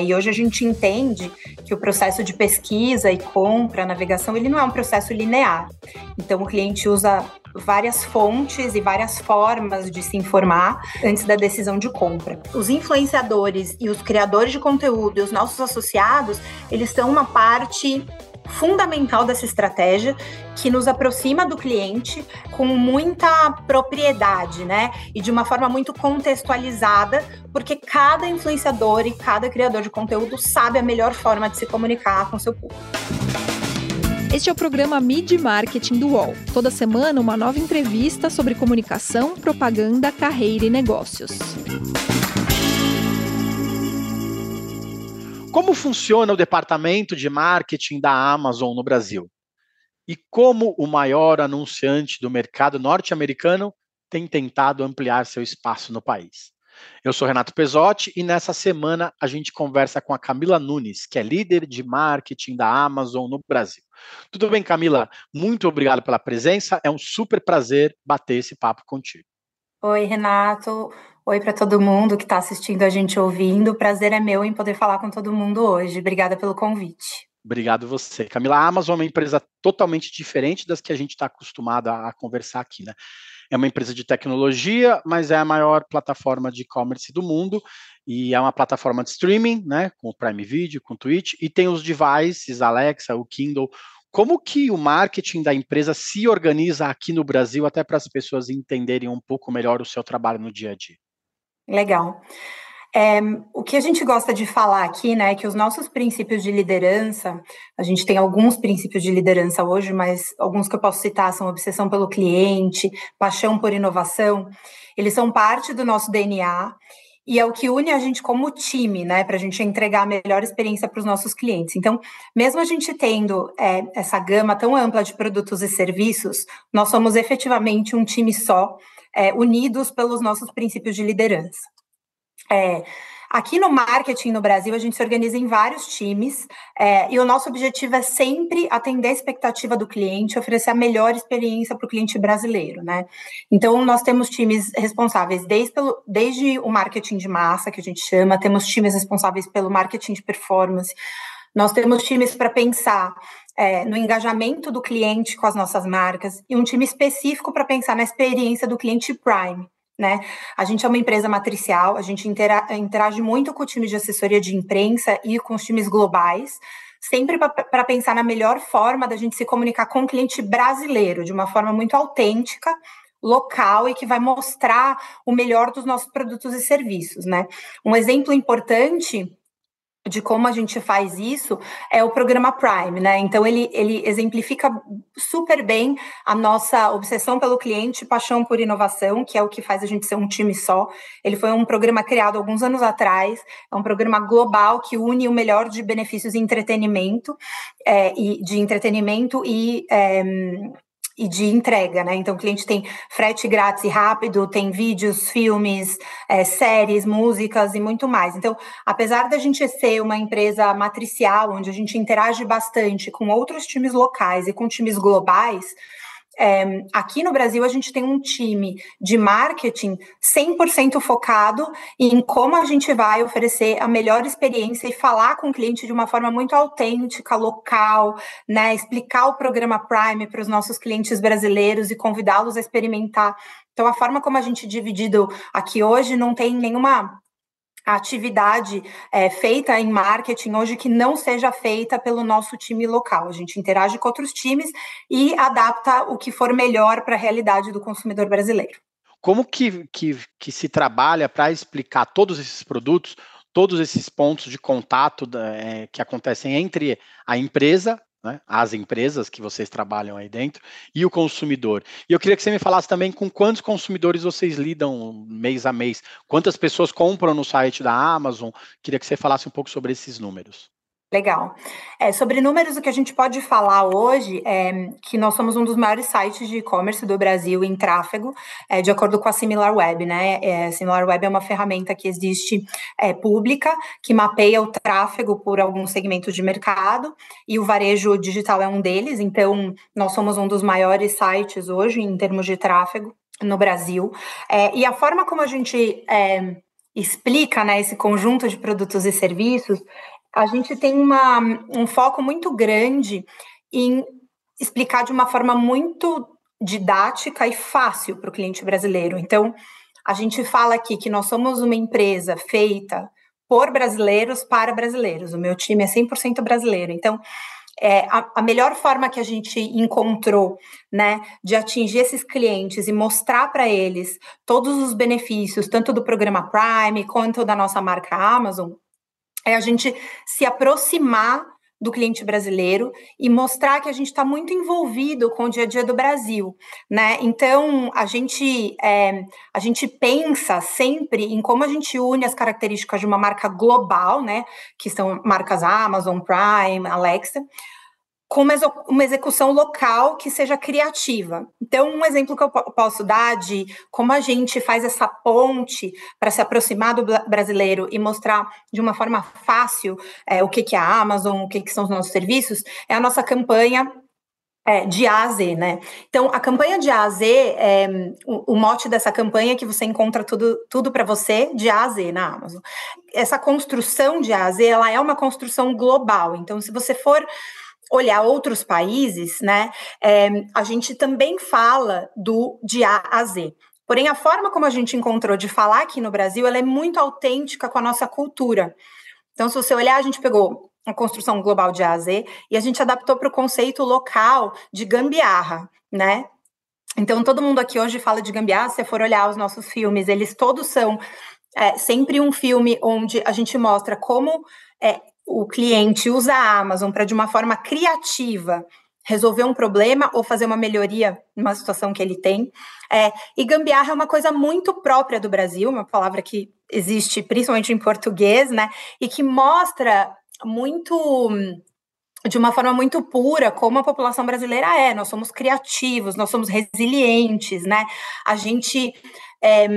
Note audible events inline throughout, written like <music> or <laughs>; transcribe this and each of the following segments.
E hoje a gente entende que o processo de pesquisa e compra, navegação, ele não é um processo linear. Então o cliente usa várias fontes e várias formas de se informar antes da decisão de compra. Os influenciadores e os criadores de conteúdo e os nossos associados, eles são uma parte fundamental dessa estratégia que nos aproxima do cliente com muita propriedade, né? E de uma forma muito contextualizada, porque cada influenciador e cada criador de conteúdo sabe a melhor forma de se comunicar com seu público. Este é o programa Mid Marketing do UOL. Toda semana, uma nova entrevista sobre comunicação, propaganda, carreira e negócios. Como funciona o departamento de marketing da Amazon no Brasil? E como o maior anunciante do mercado norte-americano tem tentado ampliar seu espaço no país? Eu sou Renato Pesotti e nessa semana a gente conversa com a Camila Nunes, que é líder de marketing da Amazon no Brasil. Tudo bem, Camila? Muito obrigado pela presença. É um super prazer bater esse papo contigo. Oi, Renato. Oi para todo mundo que está assistindo a gente ouvindo. O prazer é meu em poder falar com todo mundo hoje. Obrigada pelo convite. Obrigado você. Camila, a Amazon é uma empresa totalmente diferente das que a gente está acostumado a, conversar aqui, né? É uma empresa de tecnologia, mas é a maior plataforma de e-commerce do mundo e é uma plataforma de streaming, né? Com o Prime Video, com o Twitch e tem os devices, Alexa, o Kindle. Como que o marketing da empresa se organiza aqui no Brasil, até para as pessoas entenderem um pouco melhor o seu trabalho no dia a dia? Legal. É, o que a gente gosta de falar aqui, né, é que os nossos princípios de liderança, a gente tem alguns princípios de liderança hoje, mas alguns que eu posso citar são obsessão pelo cliente, paixão por inovação, eles são parte do nosso DNA e é o que une a gente como time, né, para a gente entregar a melhor experiência para os nossos clientes. Então, mesmo a gente tendo é, essa gama tão ampla de produtos e serviços, nós somos efetivamente um time só é, unidos pelos nossos princípios de liderança. É, aqui no marketing no Brasil, a gente se organiza em vários times é, e o nosso objetivo é sempre atender a expectativa do cliente, oferecer a melhor experiência para o cliente brasileiro, né? Então, nós temos times responsáveis desde, pelo, desde o marketing de massa, que a gente chama, temos times responsáveis pelo marketing de performance, nós temos times para pensar é, no engajamento do cliente com as nossas marcas e um time específico para pensar na experiência do cliente Prime. Né? A gente é uma empresa matricial, a gente interage muito com o time de assessoria de imprensa e com os times globais, sempre para pensar na melhor forma da gente se comunicar com o cliente brasileiro, de uma forma muito autêntica, local e que vai mostrar o melhor dos nossos produtos e serviços, né? Um exemplo importante de como a gente faz isso é o programa Prime, né? Então ele, ele exemplifica super bem a nossa obsessão pelo cliente, paixão por inovação, que é o que faz a gente ser um time só. Ele foi um programa criado alguns anos atrás, é um programa global que une o melhor de benefícios entretenimento, é, e de entretenimento e é, e de entrega, né? Então, o cliente tem frete grátis e rápido, tem vídeos, filmes, é, séries, músicas e muito mais. Então, apesar da gente ser uma empresa matricial, onde a gente interage bastante com outros times locais e com times globais, é, aqui no Brasil, a gente tem um time de marketing 100% focado em como a gente vai oferecer a melhor experiência e falar com o cliente de uma forma muito autêntica, local, né? Explicar o programa Prime para os nossos clientes brasileiros e convidá-los a experimentar. Então, a forma como a gente é dividido aqui hoje não tem nenhuma atividade é, feita em marketing hoje que não seja feita pelo nosso time local. A gente interage com outros times e adapta o que for melhor para a realidade do consumidor brasileiro. Como que, que, que se trabalha para explicar todos esses produtos, todos esses pontos de contato é, que acontecem entre a empresa né, as empresas que vocês trabalham aí dentro e o consumidor. E eu queria que você me falasse também com quantos consumidores vocês lidam mês a mês, quantas pessoas compram no site da Amazon. Queria que você falasse um pouco sobre esses números. Legal. É, sobre números, o que a gente pode falar hoje é que nós somos um dos maiores sites de e-commerce do Brasil em tráfego, é, de acordo com a SimilarWeb, né? É, SimilarWeb é uma ferramenta que existe é, pública, que mapeia o tráfego por alguns segmentos de mercado, e o varejo digital é um deles, então nós somos um dos maiores sites hoje em termos de tráfego no Brasil. É, e a forma como a gente é, explica né, esse conjunto de produtos e serviços, a gente tem uma, um foco muito grande em explicar de uma forma muito didática e fácil para o cliente brasileiro. Então, a gente fala aqui que nós somos uma empresa feita por brasileiros para brasileiros. O meu time é 100% brasileiro. Então, é, a, a, melhor forma que a gente encontrou, né, de atingir esses clientes e mostrar para eles todos os benefícios, tanto do programa Prime quanto da nossa marca Amazon, é a gente se aproximar do cliente brasileiro e mostrar que a gente está muito envolvido com o dia a dia do Brasil, né? Então a gente é, a gente pensa sempre em como a gente une as características de uma marca global, né? Que são marcas Amazon, Prime, Alexa, com uma execução local que seja criativa. Então, um exemplo que eu posso dar de como a gente faz essa ponte para se aproximar do brasileiro e mostrar de uma forma fácil é, o que, que é a Amazon, o que, que são os nossos serviços, é a nossa campanha é, de A a Z, né? Então, a campanha de A a Z, é, o, o, mote dessa campanha é que você encontra tudo, tudo para você de A a Z na Amazon. Essa construção de A a Z, ela é uma construção global. Então, se você for olhar outros países, né, é, a gente também fala do de A a Z. Porém, a forma como a gente encontrou de falar aqui no Brasil, ela é muito autêntica com a nossa cultura. Então, se você olhar, a gente pegou a construção global de A a Z e a gente adaptou para o conceito local de gambiarra, né? Então, todo mundo aqui hoje fala de gambiarra. Se você for olhar os nossos filmes, eles todos são é, sempre um filme onde a gente mostra como é, o cliente usa a Amazon para, de uma forma criativa, resolver um problema ou fazer uma melhoria numa situação que ele tem. É, e gambiarra é uma coisa muito própria do Brasil, uma palavra que existe principalmente em português, né? E que mostra muito de uma forma muito pura como a população brasileira é. Nós somos criativos, nós somos resilientes, né? A gente é,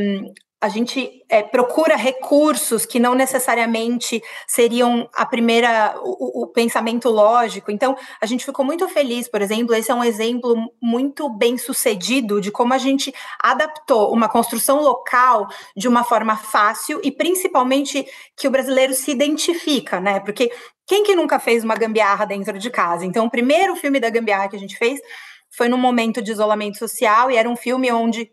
a gente é, procura recursos que não necessariamente seriam a primeira o, o, pensamento lógico. Então, a gente ficou muito feliz, por exemplo, esse é um exemplo muito bem sucedido de como a gente adaptou uma construção local de uma forma fácil e principalmente que o brasileiro se identifica, né? Porque quem que nunca fez uma gambiarra dentro de casa? Então, o primeiro filme da gambiarra que a gente fez foi num momento de isolamento social e era um filme onde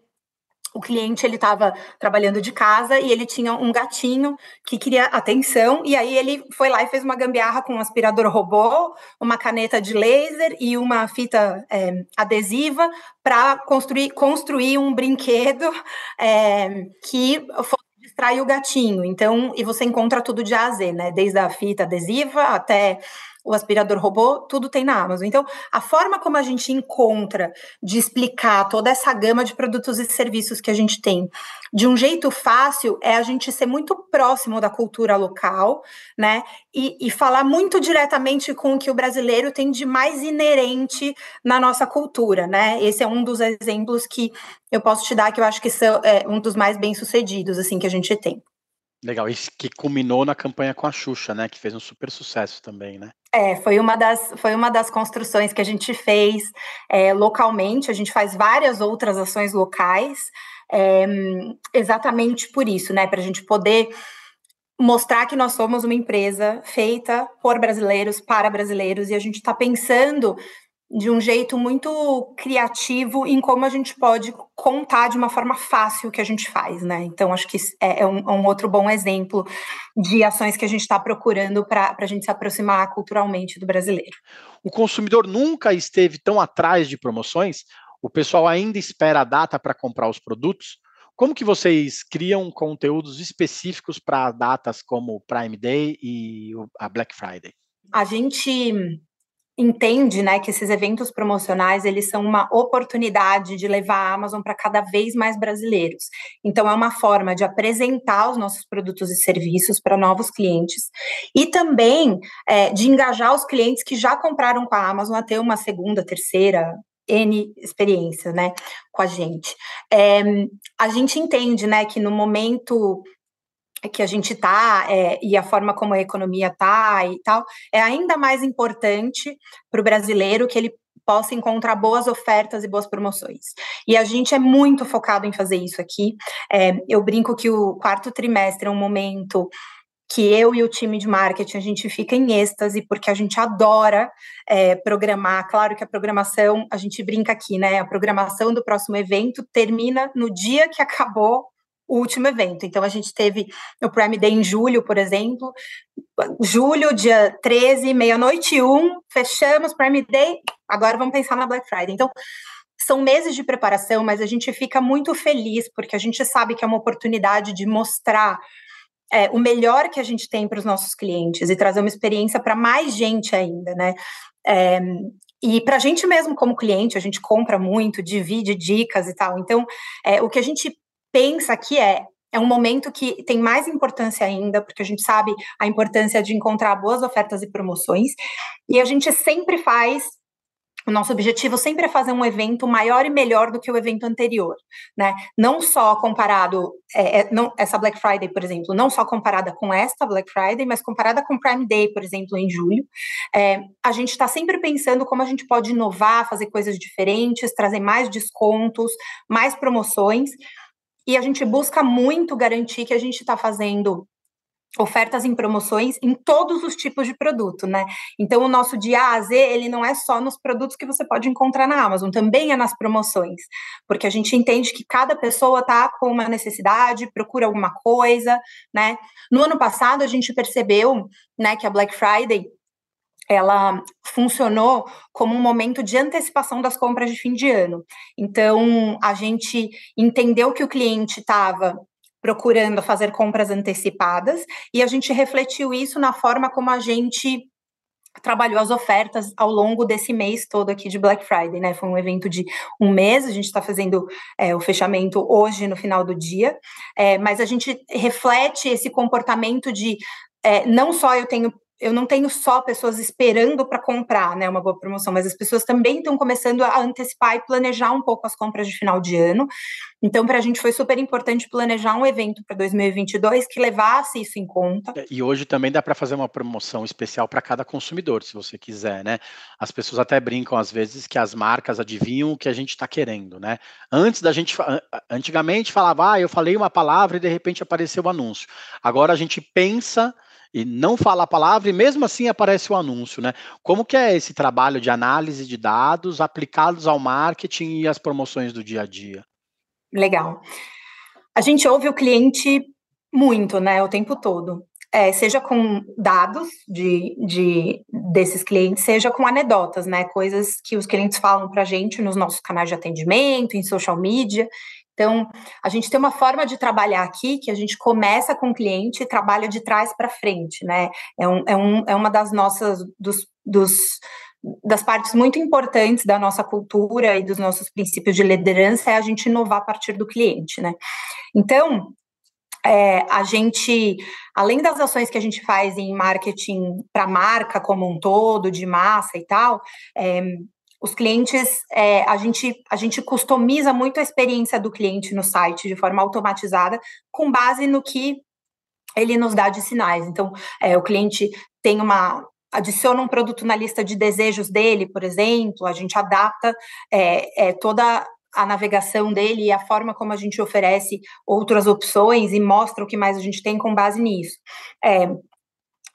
o cliente ele estava trabalhando de casa e ele tinha um gatinho que queria atenção e aí ele foi lá e fez uma gambiarra com um aspirador robô, uma caneta de laser e uma fita é, adesiva para construir, construir um brinquedo <laughs> é, que fosse distrair o gatinho. Então, e você encontra tudo de A a Z, né? Desde a fita adesiva até o aspirador robô, tudo tem na Amazon. Então, a forma como a gente encontra de explicar toda essa gama de produtos e serviços que a gente tem de um jeito fácil é a gente ser muito próximo da cultura local, né? E, e falar muito diretamente com o que o brasileiro tem de mais inerente na nossa cultura, né? Esse é um dos exemplos que eu posso te dar que eu acho que são é, um dos mais bem sucedidos assim que a gente tem. Legal, isso que culminou na campanha com a Xuxa, né? Que fez um super sucesso também, né? É, foi uma das, foi uma das construções que a gente fez é, localmente. A gente faz várias outras ações locais, é, exatamente por isso, né? Para a gente poder mostrar que nós somos uma empresa feita por brasileiros, para brasileiros, e a gente está pensando de um jeito muito criativo em como a gente pode contar de uma forma fácil o que a gente faz, né? Então, acho que é, é um, é um outro bom exemplo de ações que a gente está procurando para a gente se aproximar culturalmente do brasileiro. O consumidor nunca esteve tão atrás de promoções? O pessoal ainda espera a data para comprar os produtos? Como que vocês criam conteúdos específicos para datas como Prime Day e a Black Friday? A gente entende, né, que esses eventos promocionais eles são uma oportunidade de levar a Amazon para cada vez mais brasileiros. Então é uma forma de apresentar os nossos produtos e serviços para novos clientes e também é, de engajar os clientes que já compraram com a Amazon a ter uma segunda, terceira N experiência, né, com a gente. É, a gente entende, né, que no momento que a gente está é, e a forma como a economia está e tal, é ainda mais importante para o brasileiro que ele possa encontrar boas ofertas e boas promoções. E a gente é muito focado em fazer isso aqui. É, eu brinco que o quarto trimestre é um momento que eu e o time de marketing a gente fica em êxtase porque a gente adora é, programar. Claro que a programação, a gente brinca aqui, né? A programação do próximo evento termina no dia que acabou o último evento. Então, a gente teve o Prime Day em julho, por exemplo. Julho, dia 13, meia-noite um, fechamos Prime Day, agora vamos pensar na Black Friday. Então, são meses de preparação, mas a gente fica muito feliz, porque a gente sabe que é uma oportunidade de mostrar é, o melhor que a gente tem para os nossos clientes e trazer uma experiência para mais gente ainda, né? É, e para a gente mesmo, como cliente, a gente compra muito, divide dicas e tal. Então, é, o que a gente pensa que é é um momento que tem mais importância ainda, porque a gente sabe a importância de encontrar boas ofertas e promoções, e a gente sempre faz. O nosso objetivo sempre é fazer um evento maior e melhor do que o evento anterior, né? Não só comparado, é, é, não, essa Black Friday, por exemplo, não só comparada com esta Black Friday, mas comparada com Prime Day, por exemplo, em julho. É, a gente está sempre pensando como a gente pode inovar, fazer coisas diferentes, trazer mais descontos, mais promoções e a gente busca muito garantir que a gente está fazendo ofertas em promoções em todos os tipos de produto, né? Então o nosso dia A Z, ele não é só nos produtos que você pode encontrar na Amazon, também é nas promoções, porque a gente entende que cada pessoa tá com uma necessidade, procura alguma coisa, né? No ano passado a gente percebeu, né, que a Black Friday ela funcionou como um momento de antecipação das compras de fim de ano. Então, a gente entendeu que o cliente estava procurando fazer compras antecipadas e a gente refletiu isso na forma como a gente trabalhou as ofertas ao longo desse mês todo aqui de Black Friday, né? Foi um evento de um mês, a gente está fazendo é, o fechamento hoje no final do dia, é, mas a gente reflete esse comportamento de é, não só eu tenho eu não tenho só pessoas esperando para comprar, né, uma boa promoção, mas as pessoas também estão começando a antecipar e planejar um pouco as compras de final de ano. Então, para a gente foi super importante planejar um evento para 2022 que levasse isso em conta. É, e hoje também dá para fazer uma promoção especial para cada consumidor, se você quiser, né? As pessoas até brincam às vezes que as marcas adivinham o que a gente está querendo, né? Antes da gente, antigamente falava, ah, eu falei uma palavra e de repente apareceu o anúncio. Agora a gente pensa e não fala a palavra e mesmo assim aparece o anúncio, né? Como que é esse trabalho de análise de dados aplicados ao marketing e às promoções do dia a dia? Legal. A gente ouve o cliente muito, né, o tempo todo. É, seja com dados de, de, desses clientes, seja com anedotas, né? Coisas que os clientes falam para a gente nos nossos canais de atendimento, em social media. Então, a gente tem uma forma de trabalhar aqui que a gente começa com o cliente e trabalha de trás para frente, né? É, um, é, um, é uma das nossas, dos, dos, das partes muito importantes da nossa cultura e dos nossos princípios de liderança é a gente inovar a partir do cliente, né? Então, é, a gente, além das ações que a gente faz em marketing para marca como um todo, de massa e tal, é, os clientes, é, a, gente, a gente customiza muito a experiência do cliente no site de forma automatizada, com base no que ele nos dá de sinais. Então, é, o cliente tem uma. adiciona um produto na lista de desejos dele, por exemplo, a gente adapta é, é toda a navegação dele e a forma como a gente oferece outras opções e mostra o que mais a gente tem com base nisso. É,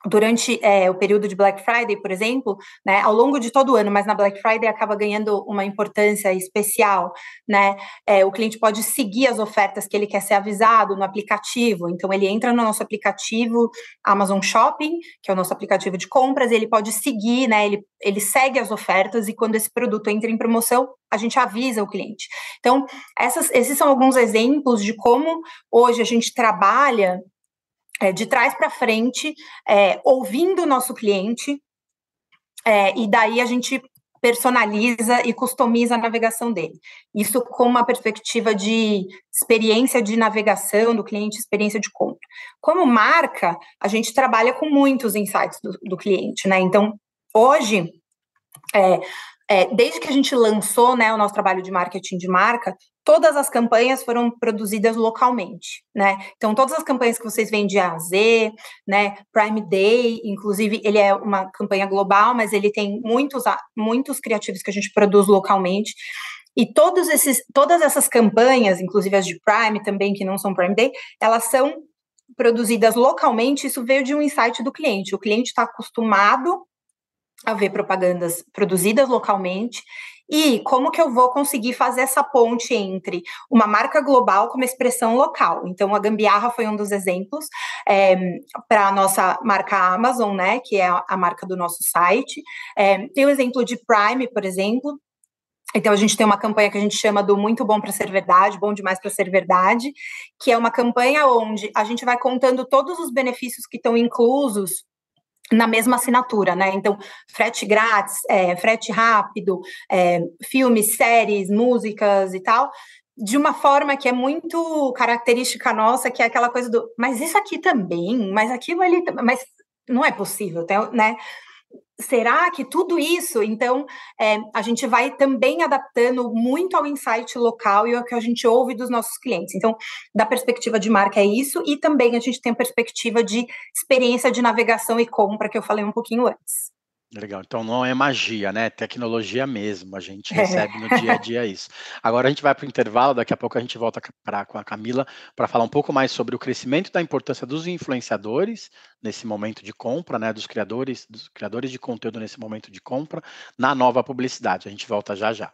durante é, o período de Black Friday, por exemplo, né, ao longo de todo o ano, mas na Black Friday acaba ganhando uma importância especial, né? É, o cliente pode seguir as ofertas que ele quer ser avisado no aplicativo. Então ele entra no nosso aplicativo Amazon Shopping, que é o nosso aplicativo de compras, ele pode seguir, né? Ele, ele segue as ofertas e quando esse produto entra em promoção, a gente avisa o cliente. Então, essas, esses são alguns exemplos de como hoje a gente trabalha é, de trás para frente, é, ouvindo o nosso cliente, é, e daí a gente personaliza e customiza a navegação dele. Isso com uma perspectiva de experiência de navegação do cliente, experiência de compra. Como marca, a gente trabalha com muitos insights do, do cliente, né? Então, hoje, é, é, desde que a gente lançou né, o nosso trabalho de marketing de marca, todas as campanhas foram produzidas localmente, né? Então, todas as campanhas que vocês veem de A a Z, né? Prime Day, inclusive, ele é uma campanha global, mas ele tem muitos, muitos criativos que a gente produz localmente. E todos esses, todas essas campanhas, inclusive as de Prime também, que não são Prime Day, elas são produzidas localmente. Isso veio de um insight do cliente. O cliente está acostumado a ver propagandas produzidas localmente e como que eu vou conseguir fazer essa ponte entre uma marca global com uma expressão local? Então, a Gambiarra foi um dos exemplos é, para a nossa marca Amazon, né, que é a, marca do nosso site. É, tem o exemplo de Prime, por exemplo, então, a gente tem uma campanha que a gente chama do Muito Bom para Ser Verdade, Bom Demais para Ser Verdade, que é uma campanha onde a gente vai contando todos os benefícios que estão inclusos na mesma assinatura, né? Então, frete grátis, é, frete rápido, é, filmes, séries, músicas e tal, de uma forma que é muito característica nossa, que é aquela coisa do, mas isso aqui também, mas aquilo ali, mas não é possível, né? Será que tudo isso, então, é, a gente vai também adaptando muito ao insight local e ao que a gente ouve dos nossos clientes. Então, da perspectiva de marca é isso, e também a gente tem a perspectiva de experiência de navegação e compra, que eu falei um pouquinho antes. Legal, então não é magia, né? Tecnologia mesmo, a gente é. recebe no dia a dia isso. Agora a gente vai para o intervalo, daqui a pouco a gente volta pra, com a Camila para falar um pouco mais sobre o crescimento da importância dos influenciadores nesse momento de compra, né? Dos criadores, dos criadores de conteúdo nesse momento de compra, na nova publicidade. A gente volta já já.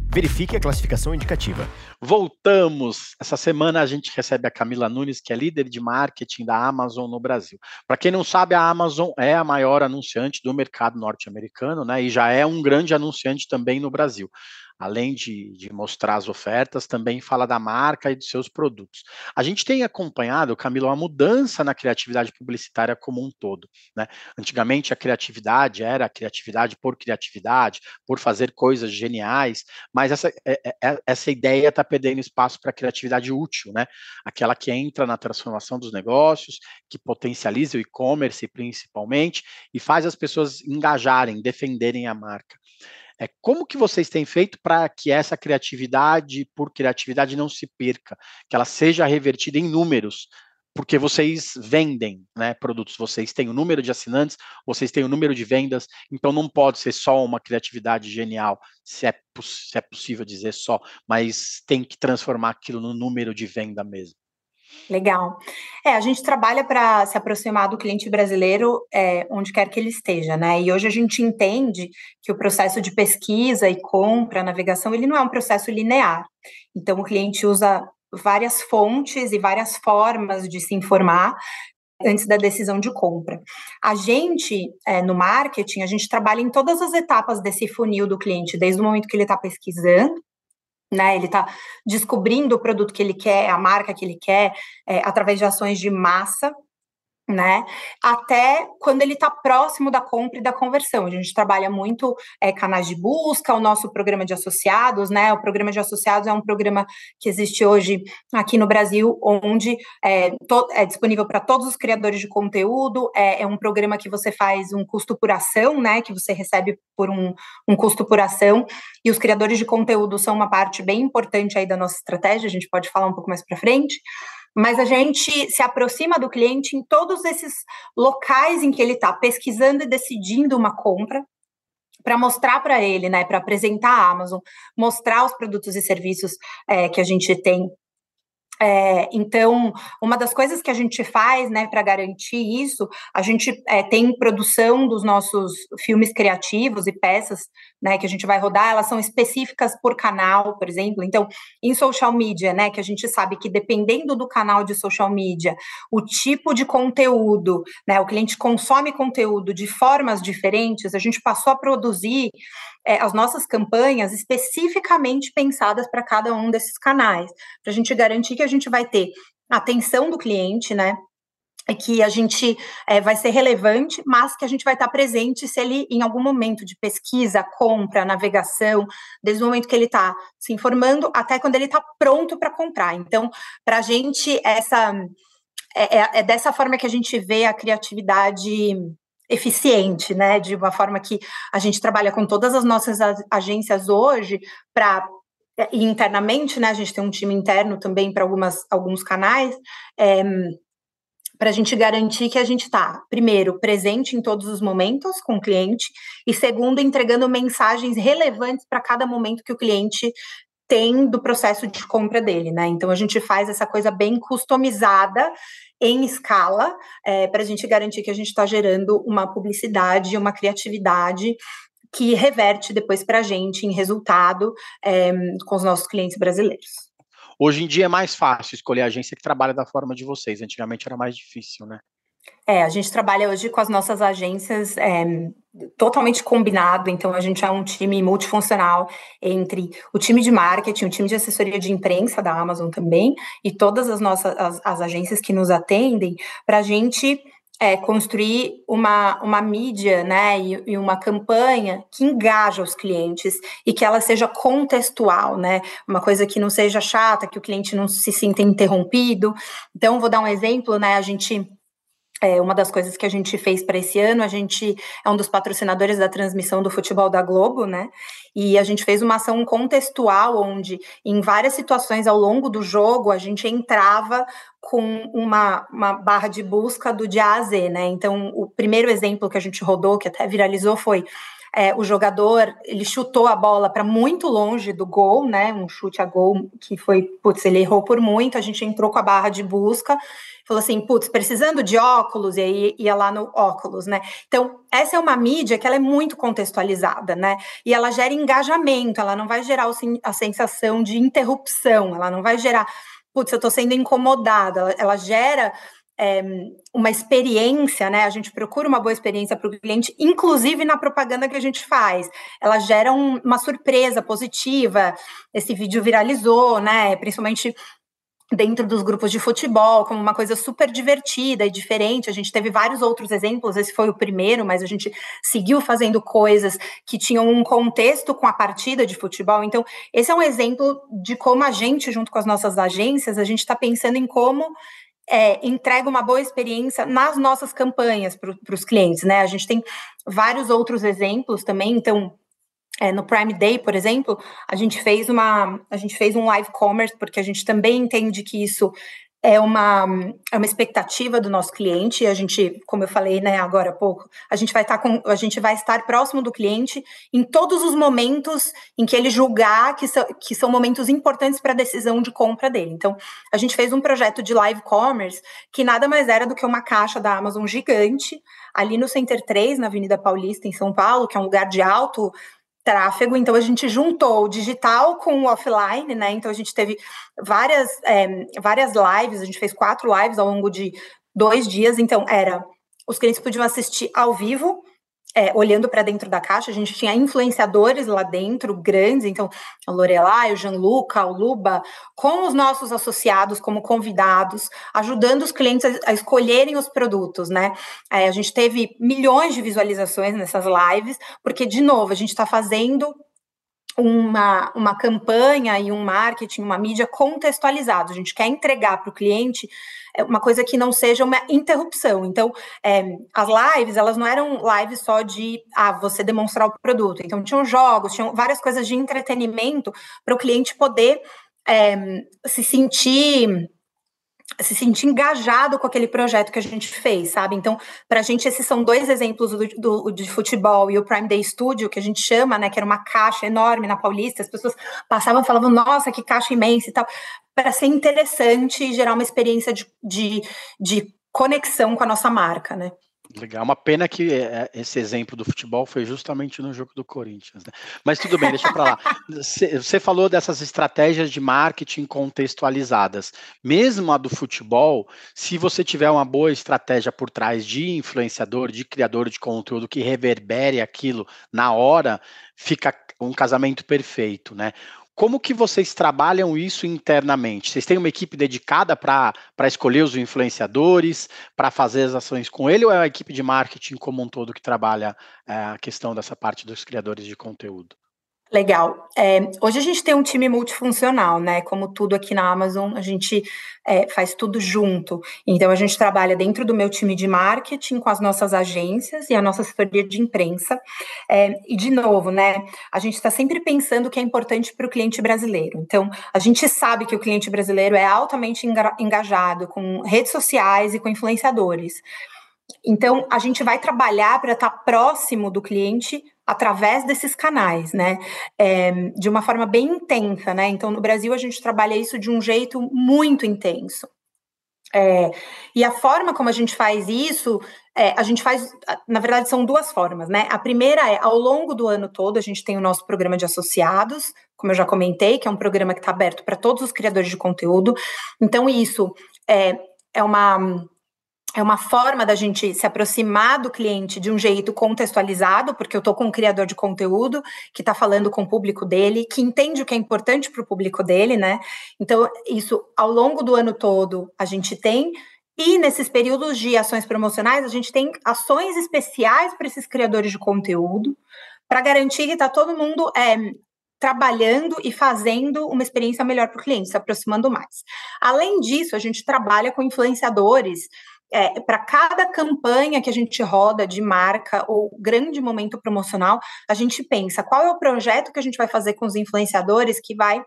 Verifique a classificação indicativa. Voltamos. Essa semana a gente recebe a Camila Nunes, que é líder de marketing da Amazon no Brasil. Para quem não sabe, a Amazon é a maior anunciante do mercado norte-americano, né? E já é um grande anunciante também no Brasil além de, de, mostrar as ofertas, também fala da marca e dos seus produtos. A gente tem acompanhado, Camilo, uma mudança na criatividade publicitária como um todo. Né? Antigamente a criatividade era criatividade por criatividade, por fazer coisas geniais, mas essa, é, é, é, essa ideia está perdendo espaço para a criatividade útil, né? aquela que entra na transformação dos negócios, que potencializa o e-commerce principalmente, e faz as pessoas engajarem, defenderem a marca. É, como que vocês têm feito para que essa criatividade por criatividade não se perca, que ela seja revertida em números, porque vocês vendem né, produtos, vocês têm o número de assinantes, vocês têm o número de vendas, então não pode ser só uma criatividade genial, se é, se é possível dizer só, mas tem que transformar aquilo no número de venda mesmo. Legal. É, a gente trabalha para se aproximar do cliente brasileiro é, onde quer que ele esteja, né? E hoje a gente entende que o processo de pesquisa e compra, navegação, ele não é um processo linear. Então, o cliente usa várias fontes e várias formas de se informar antes da decisão de compra. A gente, é, no marketing, a gente trabalha em todas as etapas desse funil do cliente, desde o momento que ele está pesquisando, né? Ele está descobrindo o produto que ele quer, a marca que ele quer, é, através de ações de massa, né? Até quando ele está próximo da compra e da conversão. A gente trabalha muito é, canais de busca, o nosso programa de associados, né? O programa de associados é um programa que existe hoje aqui no Brasil, onde é, é disponível para todos os criadores de conteúdo. É, é, um programa que você faz um custo por ação, né? Que você recebe por um, um custo por ação. E os criadores de conteúdo são uma parte bem importante aí da nossa estratégia. A gente pode falar um pouco mais para frente mas a gente se aproxima do cliente em todos esses locais em que ele está pesquisando e decidindo uma compra para mostrar para ele, né, para apresentar a Amazon, mostrar os produtos e serviços é, que a gente tem é, então, uma das coisas que a gente faz, né, para garantir isso, a gente é, tem produção dos nossos filmes criativos e peças, né, que a gente vai rodar, elas são específicas por canal, por exemplo. Então, em social media, né, que a gente sabe que dependendo do canal de social media, o tipo de conteúdo, né, o cliente consome conteúdo de formas diferentes, a gente passou a produzir é, as nossas campanhas especificamente pensadas para cada um desses canais, para a gente garantir que a gente vai ter atenção do cliente, né? que a gente é, vai ser relevante, mas que a gente vai estar presente se ele, em algum momento de pesquisa, compra, navegação, desde o momento que ele está se informando até quando ele está pronto para comprar. Então, para a gente, essa é, é, é, dessa forma que a gente vê a criatividade eficiente, né? De uma forma que a gente trabalha com todas as nossas agências hoje para internamente, né? A gente tem um time interno também para alguns canais. É, para a gente garantir que a gente está, primeiro, presente em todos os momentos com o cliente, e segundo, entregando mensagens relevantes para cada momento que o cliente tem do processo de compra dele, né? Então a gente faz essa coisa bem customizada em escala é, para a gente garantir que a gente está gerando uma publicidade, uma criatividade que reverte depois para a gente em resultado é, com os nossos clientes brasileiros. Hoje em dia é mais fácil escolher a agência que trabalha da forma de vocês. Antigamente era mais difícil, né? É, a gente trabalha hoje com as nossas agências é, totalmente combinado, então a gente é um time multifuncional entre o time de marketing, o time de assessoria de imprensa da Amazon também, e todas as nossas as, as agências que nos atendem, para a gente é, construir uma, uma mídia né, e, e, uma campanha que engaja os clientes e que ela seja contextual, né? Uma coisa que não seja chata, que o cliente não se sinta interrompido. Então, vou dar um exemplo, né? A gente é, uma das coisas que a gente fez para esse ano, a gente é um dos patrocinadores da transmissão do futebol da Globo, né? E a gente fez uma ação contextual, onde em várias situações ao longo do jogo a gente entrava com uma, uma barra de busca do de A a Z, né? Então, o primeiro exemplo que a gente rodou, que até viralizou, foi é, o jogador ele chutou a bola para muito longe do gol, né? Um chute a gol que foi, putz, ele errou por muito. A gente entrou com a barra de busca, falou assim, putz, precisando de óculos, e aí ia lá no óculos, né? Então, essa é uma mídia que ela é muito contextualizada, né? E ela gera engajamento, ela não vai gerar a sensação de interrupção, ela não vai gerar, putz, eu estou sendo incomodada, ela, ela gera é, uma experiência, né? A gente procura uma boa experiência para o cliente, inclusive na propaganda que a gente faz. Ela gera um, uma surpresa positiva. Esse vídeo viralizou, né? Principalmente dentro dos grupos de futebol, como uma coisa super divertida e diferente. A gente teve vários outros exemplos, esse foi o primeiro, mas a gente seguiu fazendo coisas que tinham um contexto com a partida de futebol. Então, esse é um exemplo de como a gente, junto com as nossas agências, a gente está pensando em como é, entrega uma boa experiência nas nossas campanhas para os clientes, né? A gente tem vários outros exemplos também, então. É, no Prime Day, por exemplo, a gente fez uma, a gente fez um live commerce porque a gente também entende que isso é uma, é uma expectativa do nosso cliente. A gente, como eu falei, né, agora há pouco, a gente vai estar tá com, a gente vai estar próximo do cliente em todos os momentos em que ele julgar que são, que são momentos importantes para a decisão de compra dele. Então, a gente fez um projeto de live commerce que nada mais era do que uma caixa da Amazon gigante ali no Center 3, na Avenida Paulista, em São Paulo, que é um lugar de alto tráfego, então a gente juntou o digital com o offline, né? Então a gente teve várias, é, várias lives, a gente fez quatro lives ao longo de dois dias, então era os clientes podiam assistir ao vivo é, olhando para dentro da caixa, a gente tinha influenciadores lá dentro, grandes, então a Lorelai, o Gianluca, o Luba, com os nossos associados como convidados, ajudando os clientes a, a escolherem os produtos, né? É, a gente teve milhões de visualizações nessas lives, porque, de novo, a gente está fazendo uma, uma campanha e um marketing, uma mídia contextualizado. A gente quer entregar para o cliente é, uma coisa que não seja uma interrupção. Então, é, as lives, elas não eram lives só de ah, você demonstrar o produto. Então, tinham jogos, tinham várias coisas de entretenimento para o cliente poder é, se sentir se sentir engajado com aquele projeto que a gente fez, sabe? Então, para a gente, esses são dois exemplos do, do, de futebol e o Prime Day Studio, que a gente chama, né? Que era uma caixa enorme na Paulista, as pessoas passavam e falavam, nossa, que caixa imensa e tal, para ser interessante e gerar uma experiência de, de, de conexão com a nossa marca, né? Legal, uma pena que é, esse exemplo do futebol foi justamente no jogo do Corinthians. Né? Mas tudo bem, deixa para lá. <laughs> Você falou dessas estratégias de marketing contextualizadas. Mesmo a do futebol, se você tiver uma boa estratégia por trás de influenciador, de criador de conteúdo que reverbere aquilo na hora, fica um casamento perfeito, né? Como que vocês trabalham isso internamente? Vocês têm uma equipe dedicada para escolher os influenciadores, para fazer as ações com ele, ou é a equipe de marketing como um todo que trabalha é, a questão dessa parte dos criadores de conteúdo? Legal. É, hoje a gente tem um time multifuncional, né? Como tudo aqui na Amazon, a gente é, faz tudo junto. Então, a gente trabalha dentro do meu time de marketing com as nossas agências e a nossa assessoria de imprensa. É, e, de novo, né? A gente está sempre pensando o que é importante para o cliente brasileiro. Então, a gente sabe que o cliente brasileiro é altamente engajado com redes sociais e com influenciadores. Então, a gente vai trabalhar para estar tá próximo do cliente através desses canais, né? É, de uma forma bem intensa, né? Então, no Brasil, a gente trabalha isso de um jeito muito intenso. É, e a forma como a gente faz isso, é, a gente faz, na verdade, são duas formas, né? A primeira é, ao longo do ano todo, a gente tem o nosso programa de associados, como eu já comentei, que é um programa que está aberto para todos os criadores de conteúdo. Então, isso é, é uma é uma forma da gente se aproximar do cliente de um jeito contextualizado, porque eu estou com um criador de conteúdo que está falando com o público dele, que entende o que é importante para o público dele, né? Então, isso ao longo do ano todo a gente tem. E nesses períodos de ações promocionais, a gente tem ações especiais para esses criadores de conteúdo, para garantir que está todo mundo é, trabalhando e fazendo uma experiência melhor para o cliente, se aproximando mais. Além disso, a gente trabalha com influenciadores é, para cada campanha que a gente roda de marca ou grande momento promocional, a gente pensa qual é o projeto que a gente vai fazer com os influenciadores que vai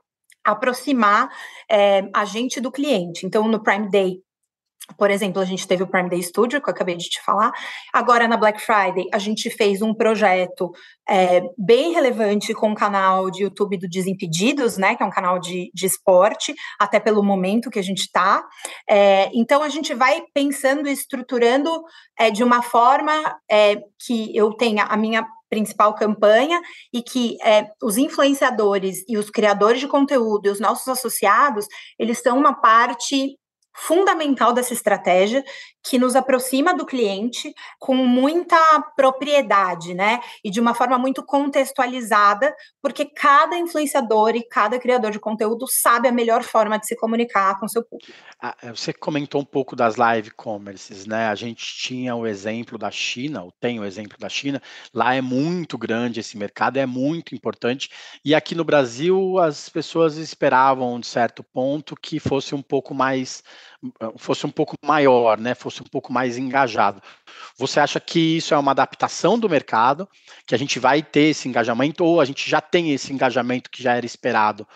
aproximar é, a gente do cliente. Então, no Prime Day, por exemplo, a gente teve o Prime Day Studio, que eu acabei de te falar. Agora, na Black Friday, a gente fez um projeto é, bem relevante com o canal de YouTube do Desimpedidos, né? Que é um canal de, de esporte, até pelo momento que a gente está. É, então, a gente vai pensando e estruturando é, de uma forma é, que eu tenha a minha principal campanha e que é, os influenciadores e os criadores de conteúdo e os nossos associados, eles são uma parte fundamental dessa estratégia que nos aproxima do cliente com muita propriedade, né? E de uma forma muito contextualizada, porque cada influenciador e cada criador de conteúdo sabe a melhor forma de se comunicar com seu público. Ah, é, você comentou um pouco das live commerces, né? A gente tinha o exemplo da China, ou tem o exemplo da China, lá é muito grande esse mercado, é muito importante, e aqui no Brasil as pessoas esperavam, de certo ponto, que fosse um pouco mais fosse um pouco maior, né, fosse um pouco mais engajado. Você acha que isso é uma adaptação do mercado, que a gente vai ter esse engajamento, ou a gente já tem esse engajamento que já era esperado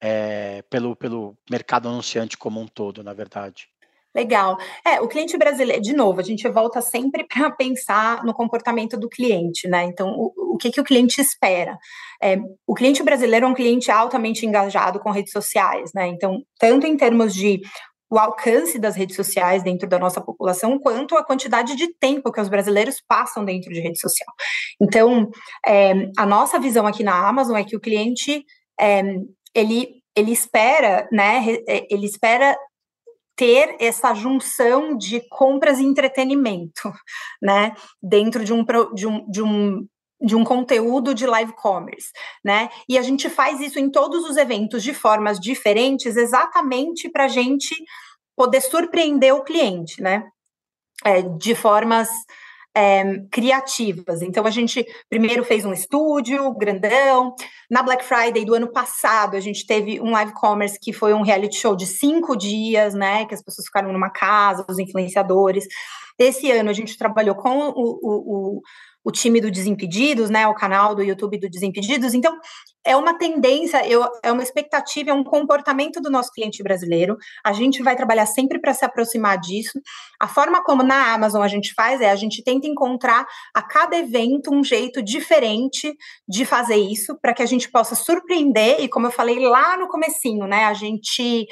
é, pelo, pelo mercado anunciante como um todo, na verdade? Legal. É, o cliente brasileiro, de novo, a gente volta sempre para pensar no comportamento do cliente, né? Então, o, o que, que o cliente espera? É, o cliente brasileiro é um cliente altamente engajado com redes sociais, né? Então, tanto em termos de o alcance das redes sociais dentro da nossa população, quanto a quantidade de tempo que os brasileiros passam dentro de rede social. Então, é, a nossa visão aqui na Amazon é que o cliente é, ele, ele espera, né? É, ele espera ter essa junção de compras e entretenimento, né, dentro de um, de um, de um de um conteúdo de live commerce, né? E a gente faz isso em todos os eventos de formas diferentes, exatamente para a gente poder surpreender o cliente, né? É, de formas é, criativas. Então, a gente primeiro fez um estúdio grandão. Na Black Friday do ano passado, a gente teve um live commerce que foi um reality show de cinco dias, né? Que as pessoas ficaram numa casa, os influenciadores. Esse ano, a gente trabalhou com o, o, o o time do Desimpedidos, né, o canal do YouTube do Desimpedidos. Então, é uma tendência, eu, é uma expectativa, é um comportamento do nosso cliente brasileiro. A gente vai trabalhar sempre para se aproximar disso. A forma como na Amazon a gente faz é a gente tenta encontrar a cada evento um jeito diferente de fazer isso, para que a gente possa surpreender e, como eu falei lá no comecinho, né, a gente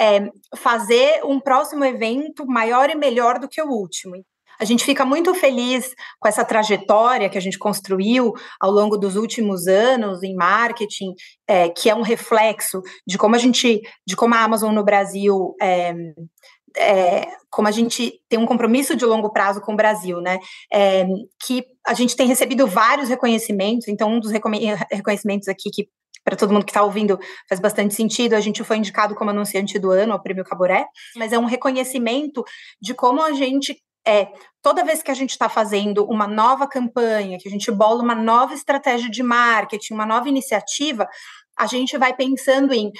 é, fazer um próximo evento maior e melhor do que o último. A gente fica muito feliz com essa trajetória que a gente construiu ao longo dos últimos anos em marketing, é, que é um reflexo de como a gente, de como a Amazon no Brasil é, é, como a gente tem um compromisso de longo prazo com o Brasil, né? É, que a gente tem recebido vários reconhecimentos, então um dos reconhecimentos aqui que para todo mundo que está ouvindo, faz bastante sentido. A gente foi indicado como anunciante do ano ao Prêmio Caboré, mas é um reconhecimento de como a gente é toda vez que a gente está fazendo uma nova campanha, que a gente bola uma nova estratégia de marketing, uma nova iniciativa, a gente vai pensando em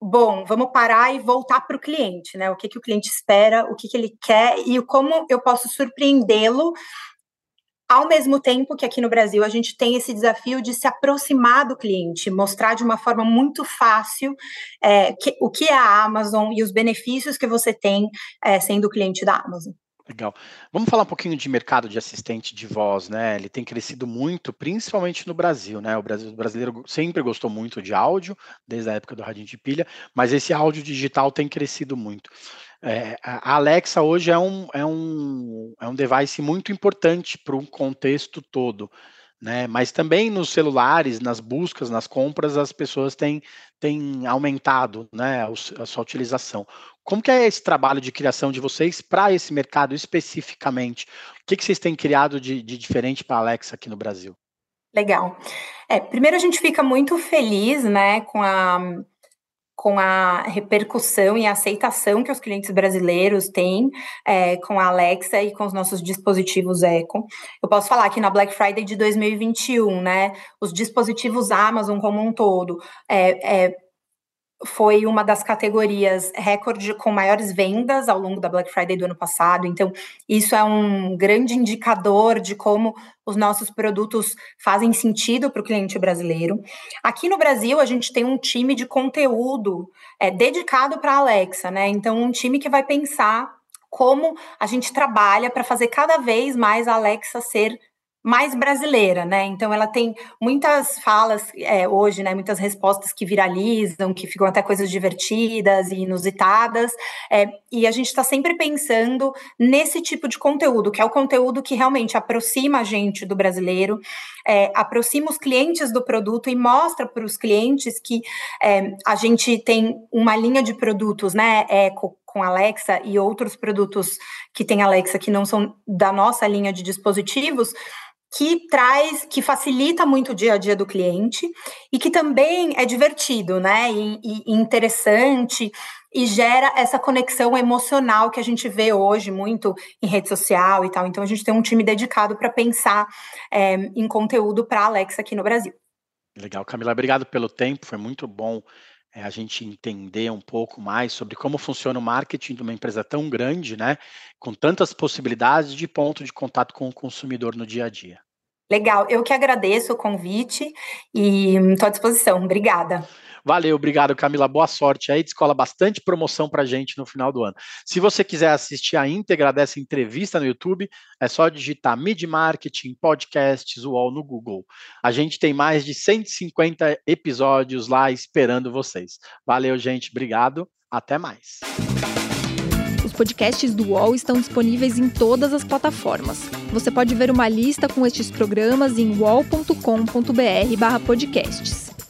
bom, vamos parar e voltar para o cliente, né? O que, que o cliente espera, o que, que ele quer e como eu posso surpreendê-lo ao mesmo tempo que aqui no Brasil a gente tem esse desafio de se aproximar do cliente, mostrar de uma forma muito fácil é, que, o que é a Amazon e os benefícios que você tem é, sendo cliente da Amazon. Legal. Vamos falar um pouquinho de mercado de assistente de voz, né? Ele tem crescido muito, principalmente no Brasil, né? O, Brasil, o brasileiro sempre gostou muito de áudio, desde a época do radinho de pilha, mas esse áudio digital tem crescido muito. É, a Alexa hoje é um, é um, é um device muito importante para um contexto todo né? Mas também nos celulares, nas buscas, nas compras, as pessoas têm, têm aumentado, né, a sua utilização. Como que é esse trabalho de criação de vocês para esse mercado especificamente? O que, que vocês têm criado de, de diferente para a Alexa aqui no Brasil? Legal. É, primeiro a gente fica muito feliz, né, com a com a repercussão e a aceitação que os clientes brasileiros têm é, com a Alexa e com os nossos dispositivos Echo. Eu posso falar que na Black Friday de 2021, né, os dispositivos Amazon como um todo é, é foi uma das categorias recorde com maiores vendas ao longo da Black Friday do ano passado. Então, isso é um grande indicador de como os nossos produtos fazem sentido para o cliente brasileiro. Aqui no Brasil, a gente tem um time de conteúdo é, dedicado para a Alexa, né? Então, um time que vai pensar como a gente trabalha para fazer cada vez mais a Alexa ser mais brasileira, né? Então ela tem muitas falas é, hoje, né? Muitas respostas que viralizam, que ficam até coisas divertidas e inusitadas. É, e a gente está sempre pensando nesse tipo de conteúdo, que é o conteúdo que realmente aproxima a gente do brasileiro, é, aproxima os clientes do produto e mostra para os clientes que é, a gente tem uma linha de produtos, né? Eco com Alexa e outros produtos que tem Alexa que não são da nossa linha de dispositivos que traz, que facilita muito o dia a dia do cliente e que também é divertido, né? E, e, interessante e gera essa conexão emocional que a gente vê hoje muito em rede social e tal. Então a gente tem um time dedicado para pensar é, em conteúdo para Alexa aqui no Brasil. Legal, Camila, obrigado pelo tempo, foi muito bom é, a gente entender um pouco mais sobre como funciona o marketing de uma empresa tão grande, né, com tantas possibilidades de ponto de contato com o consumidor no dia a dia. Legal, eu que agradeço o convite e estou à disposição. Obrigada. Valeu, obrigado, Camila. Boa sorte aí. Descola bastante promoção para gente no final do ano. Se você quiser assistir a íntegra dessa entrevista no YouTube, é só digitar Mid Marketing, Podcasts, UOL no Google. A gente tem mais de 150 episódios lá esperando vocês. Valeu, gente. Obrigado. Até mais. Os podcasts do UOL estão disponíveis em todas as plataformas. Você pode ver uma lista com estes programas em wall.com.br/podcasts.